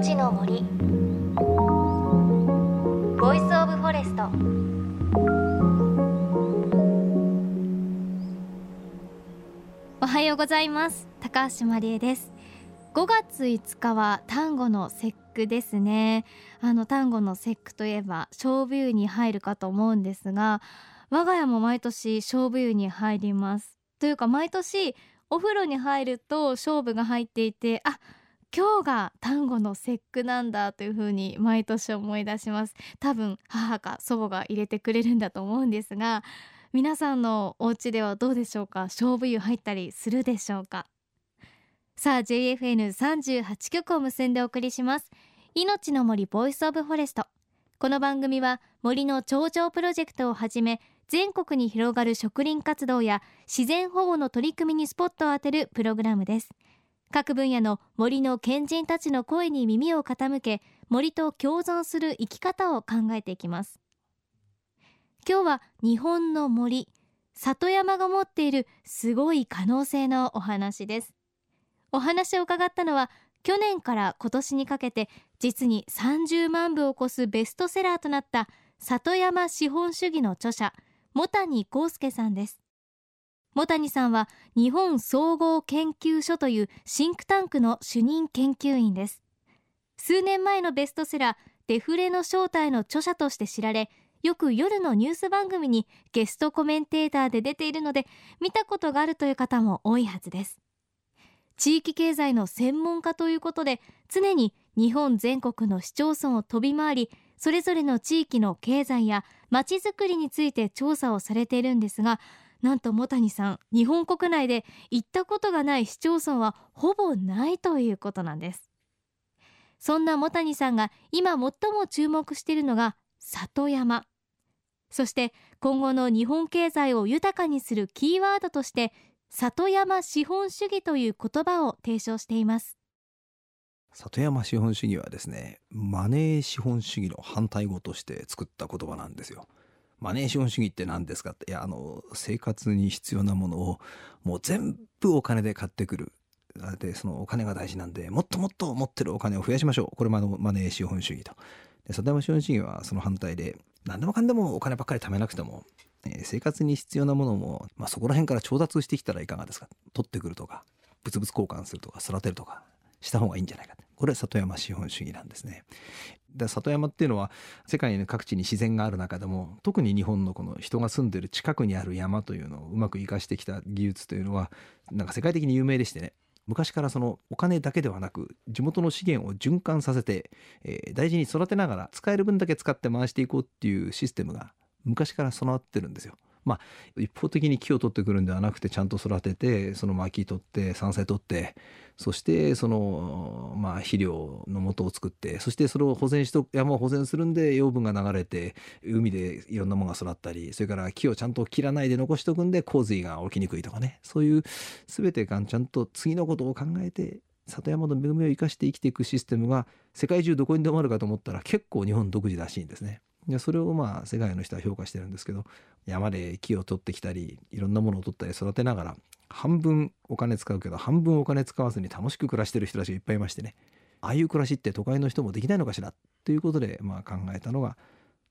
命の森。 Voice of Forest。おはようございます。高橋真理恵です。5月5日は端午の節句ですね。あの端午の節句といえば菖蒲湯に入るかと思うんですが我が家も毎年菖蒲湯に入ります。というか毎年お風呂に入ると菖蒲が入っていてあ今日が端午の節句なんだというふうに毎年思い出します。多分母か祖母が入れてくれるんだと思うんですが皆さんのお家ではどうでしょうか？菖蒲湯入ったりするでしょうか？さあ JFN38 曲を結んでお送りします。命の森 Voice of Forest。この番組は森の長城プロジェクトをはじめ全国に広がる植林活動や自然保護の取り組みにスポットを当てるプログラムです。各分野の森の賢人たちの声に耳を傾け森と共存する生き方を考えていきます。今日は日本の森里山が持っているすごい可能性のお話です。お話を伺ったのは去年から今年にかけて実に30万部を超すベストセラーとなった里山資本主義の著者茂谷幸介さんです。茂谷さんは日本総合研究所というシンクタンクの主任研究員です。数年前のベストセラーデフレの正体の著者として知られよく夜のニュース番組にゲストコメンテーターで出ているので見たことがあるという方も多いはずです。地域経済の専門家ということで常に日本全国の市町村を飛び回りそれぞれの地域の経済やまちづくりについて調査をされているんですがなんと茂谷さん日本国内で行ったことがない市町村はほぼないということなんです。そんな茂谷さんが今最も注目しているのが里山。そして今後の日本経済を豊かにするキーワードとして里山資本主義という言葉を提唱しています。里山資本主義はですねマネー資本主義の反対語として作った言葉なんですよ。マネー資本主義って何ですかって。いやあの生活に必要なものをもう全部お金で買ってくる。でそのお金が大事なんでもっともっと持ってるお金を増やしましょう。これママネー資本主義と。で里山資本主義はその反対で何でもかんでもお金ばっかり貯めなくても、えー、生活に必要なものも、まあ、そこら辺から調達してきたらいかがですか。取ってくるとか物々交換するとか育てるとかした方がいいんじゃないか。これは里山資本主義なんですね。で里山っていうのは世界の各地に自然がある中でも特に日本のこの人が住んでる近くにある山というのをうまく生かしてきた技術というのはなんか世界的に有名でしてね昔からそのお金だけではなく地元の資源を循環させて、えー、大事に育てながら使える分だけ使って回していこうっていうシステムが昔から備わってるんですよ。まあ、一方的に木を取ってくるんではなくてちゃんと育ててその薪取って山菜取ってそしてその、まあ、肥料の元を作ってそしてそれを保全しと山を保全するんで養分が流れて海でいろんなものが育ったりそれから木をちゃんと切らないで残しとくんで洪水が起きにくいとかねそういう全てがちゃんと次のことを考えて里山の恵みを生かして生きていくシステムが世界中どこにでもあるかと思ったら結構日本独自らしいんですね。でそれをまあ世界の人は評価してるんですけど山で木を取ってきたりいろんなものを取ったり育てながら半分お金使うけど半分お金使わずに楽しく暮らしてる人たちがいっぱいいましてね。ああいう暮らしって都会の人もできないのかしら？ということでまあ考えたのが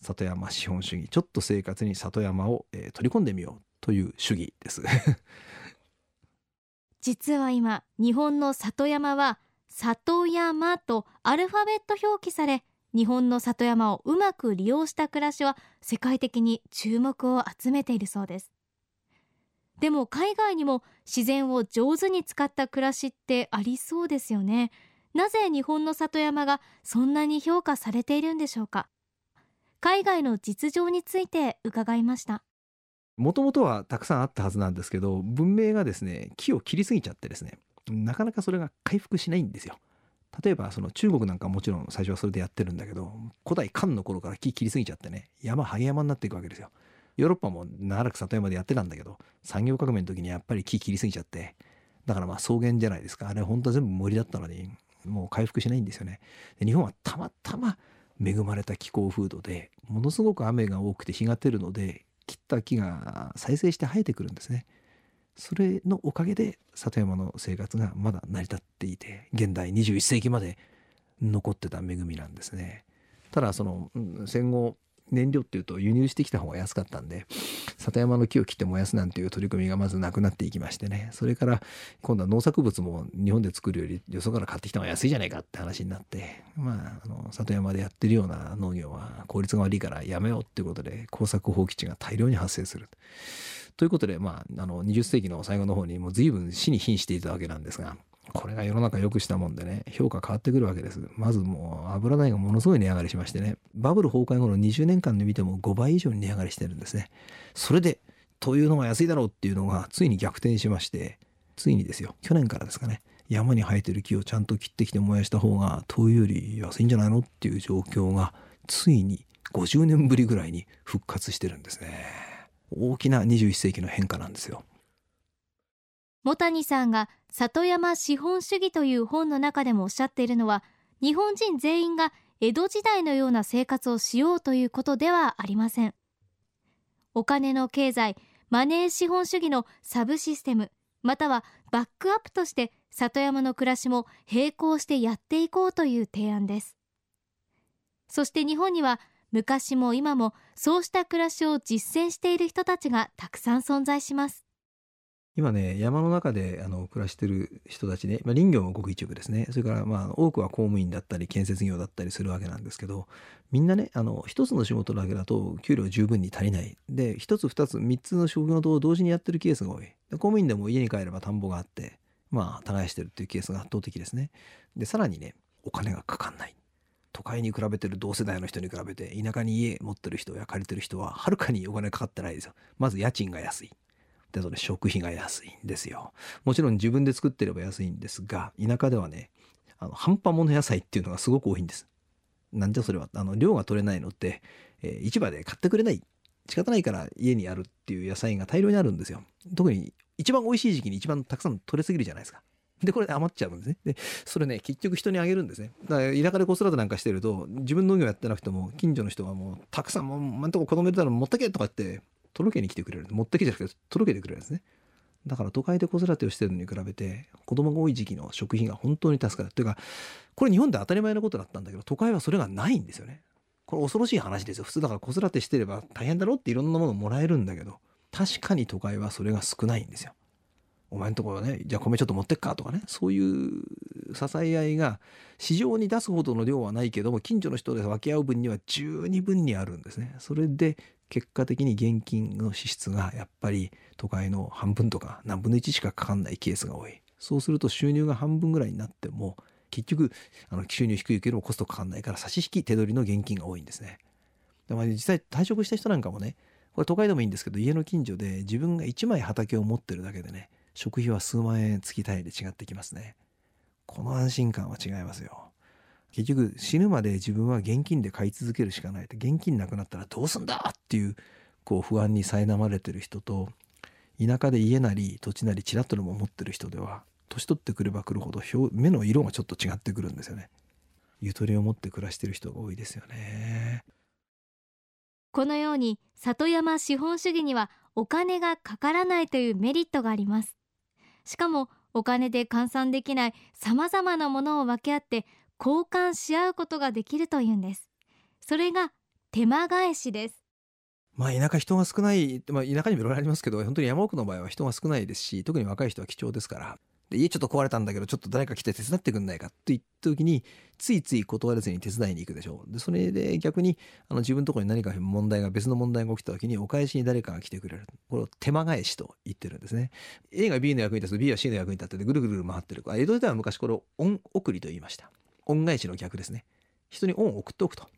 里山資本主義ちょっと生活に里山を、えー、取り込んでみようという主義です。実は今日本の里山は里山とアルファベット表記され日本の里山をうまく利用した暮らしは世界的に注目を集めているそうです。でも海外にも自然を上手に使った暮らしってありそうですよね。なぜ日本の里山がそんなに評価されているんでしょうか。海外の実情について伺いました。もともとはたくさんあったはずなんですけど文明がですね木を切りすぎちゃってですねなかなかそれが回復しないんですよ。例えばその中国なんかもちろん最初はそれでやってるんだけど古代漢の頃から木切りすぎちゃってね山ハゲ山になっていくわけですよ。ヨーロッパも長らく里山でやってたんだけど産業革命の時にやっぱり木切りすぎちゃってだからまあ草原じゃないですかあれ本当は全部森だったのにもう回復しないんですよね。で日本はたまたま恵まれた気候風土でものすごく雨が多くて日が照るので切った木が再生して生えてくるんですね。それのおかげで里山の生活がまだ成り立っていて現代21世紀まで残ってた恵みなんですね。ただその戦後燃料っていうと輸入してきた方が安かったんで里山の木を切って燃やすなんていう取り組みがまずなくなっていきましてねそれから今度は農作物も日本で作るよりよそから買ってきた方が安いじゃないかって話になってまああの里山でやってるような農業は効率が悪いからやめようっていうことで耕作放棄地が大量に発生する。ということで、まあ、あの20世紀の最後の方にもう随分死に瀕していたわけなんですがこれが世の中良くしたもんでね、評価変わってくるわけです。まずもう油代がものすごい値上がりしましてね、バブル崩壊後の20年間で見ても5倍以上に値上がりしてるんですね。それで、というのが安いだろうっていうのがついに逆転しまして、ついにですよ、去年からですかね、山に生えてる木をちゃんと切ってきて燃やした方が灯油より安いんじゃないのっていう状況がついに50年ぶりぐらいに復活してるんですね。大きな21世紀の変化なんですよ。茂谷さんが里山資本主義という本の中でもおっしゃっているのは日本人全員が江戸時代のような生活をしようということではありませんお金の経済マネー資本主義のサブシステムまたはバックアップとして里山の暮らしも並行してやっていこうという提案ですそして日本には昔も今もそうした暮らしを実践している人たちがたくさん存在します今ね、山の中であの暮らしてる人たちね、まあ、林業もごく一部ですね。それからまあ多くは公務員だったり建設業だったりするわけなんですけど、みんなね、あの一つの仕事だけだと給料十分に足りない。で、一つ二つ三つの仕事を同時にやってるケースが多い。で公務員でも家に帰れば田んぼがあって、まあ耕してるっていうケースが圧倒的ですね。で、さらにね、お金がかかんない。都会に比べてる同世代の人に比べて田舎に家持ってる人や借りてる人ははるかにお金かかってないですよ。まず家賃が安い。でそれ食費が安いんですよ。もちろん自分で作ってれば安いんですが田舎ではねあの半端物野菜っていうのがすごく多いんです。なんじゃそれはあの量が取れないのって、えー、市場で買ってくれない仕方ないから家にあるっていう野菜が大量にあるんですよ。特に一番美味しい時期に一番たくさん取れすぎるじゃないですか。で、これ余っちゃうんですね。で、それね、結局人にあげるんですね。だから田舎で子育てなんかしてると、自分農業やってなくても、近所の人がもう、たくさん、もう、まんとこ子供いるたら持ってけとかって、届けに来てくれる。持ってきてくれる届けてくれるんですね。だから都会で子育てをしてるのに比べて子供が多い時期の食費が本当に助かる。というかこれ日本で当たり前のことだったんだけど都会はそれがないんですよね。これ恐ろしい話ですよ。普通だから子育てしてれば大変だろっていろんなものもらえるんだけど確かに都会はそれが少ないんですよ。お前んところねじゃあ米ちょっと持ってっかとかねそういう支え合いが市場に出すほどの量はないけども近所の人で分け合う分には十二分にあるんですね。それで結果的に現金の支出がやっぱり都会の半分とか何分の1しかかかんないケースが多い。そうすると収入が半分ぐらいになっても結局あの収入低いけどコストかかんないから差し引き手取りの現金が多いんですね。でも実際退職した人なんかもねこれ都会でもいいんですけど家の近所で自分が1枚畑を持ってるだけでね食費は数万円月単位で違ってきますね。この安心感は違いますよ。結局死ぬまで自分は現金で買い続けるしかないって現金なくなったらどうすんだっていうこう不安に苛まれてる人と田舎で家なり土地なりちらっとでも持ってる人では年取ってくればくるほど目の色がちょっと違ってくるんですよね。ゆとりを持って暮らしてる人が多いですよね。このように里山資本主義にはお金がかからないというメリットがあります。しかもお金で換算できない様々なものを分け合って交換し合うことができるというんです。それが手間返しです。まあ田舎人が少ない、まあ、田舎にもいろいろありますけど本当に山奥の場合は人が少ないですし特に若い人は貴重ですから。で家ちょっと壊れたんだけどちょっと誰か来て手伝ってくんないかって言った時についつい断れずに手伝いに行くでしょうでそれで逆にあの自分のところに何か問題が別の問題が起きた時にお返しに誰かが来てくれるこれを手間返しと言ってるんですね A が B の役に立つと B は C の役に立っててぐるぐる回ってる江戸時代は昔これを恩送りと言いました恩返しの逆ですね。人に恩を送っておくと。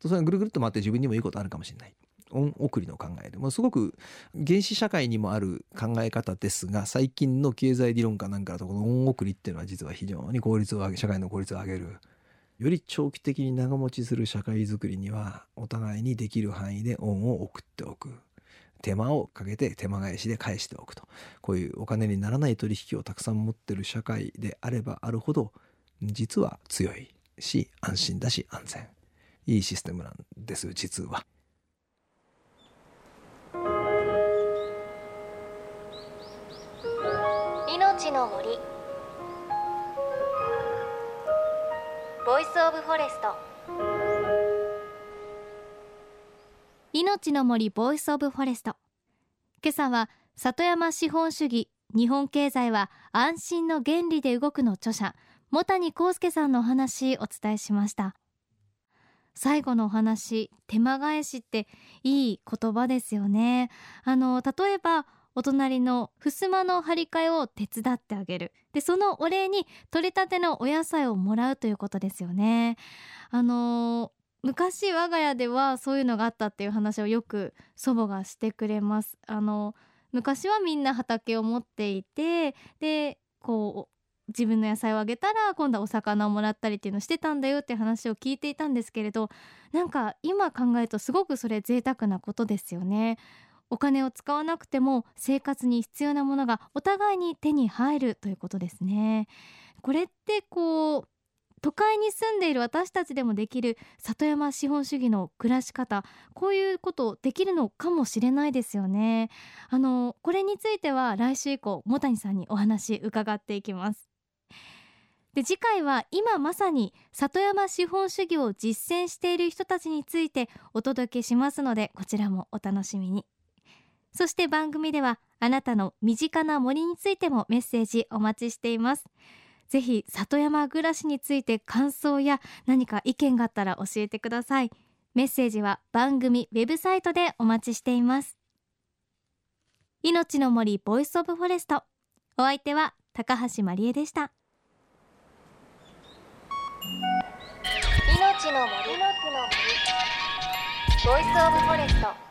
それがぐるぐるっと回って自分にもいいことあるかもしれない。恩送りの考えでもすごく原始社会にもある考え方ですが最近の経済理論家なんかだとこの恩送りっていうのは実は非常に効率を上げ社会の効率を上げるより長期的に長持ちする社会づくりにはお互いにできる範囲で恩を送っておく。手間をかけて手間返しで返しておくと。こういうお金にならない取引をたくさん持ってる社会であればあるほど実は強いし安心だし安全。いいシステムなんです実は。の森。 Voice of Forest。命の森 Voice of Forest。今朝は里山資本主義日本経済は安心の原理で動くの著者茂谷幸介さんのお話お伝えしました。最後のお話手間返しっていい言葉ですよね。あの例えばお隣の襖の張り替えを手伝ってあげる。でそのお礼に取れたてのお野菜をもらうということですよね。あの昔我が家ではそういうのがあったっていう話をよく祖母がしてくれます。あの昔はみんな畑を持っていてでこう自分の野菜をあげたら今度はお魚をもらったりっていうのをしてたんだよって話を聞いていたんですけれどなんか今考えるとすごくそれ贅沢なことですよね。お金を使わなくても生活に必要なものがお互いに手に入るということですね。これってこう都会に住んでいる私たちでもできる里山資本主義の暮らし方こういうことできるのかもしれないですよね。あのこれについては来週以降茂谷さんにお話伺っていきます。で次回は今まさに里山資本主義を実践している人たちについてお届けしますのでこちらもお楽しみに。そして番組ではあなたの身近な森についてもメッセージお待ちしています。ぜひ里山暮らしについて感想や何か意見があったら教えてください。メッセージは番組ウェブサイトでお待ちしています。命の森 Voice of Forest。お相手は高橋真理恵でした。命の森。 Voice of Forest。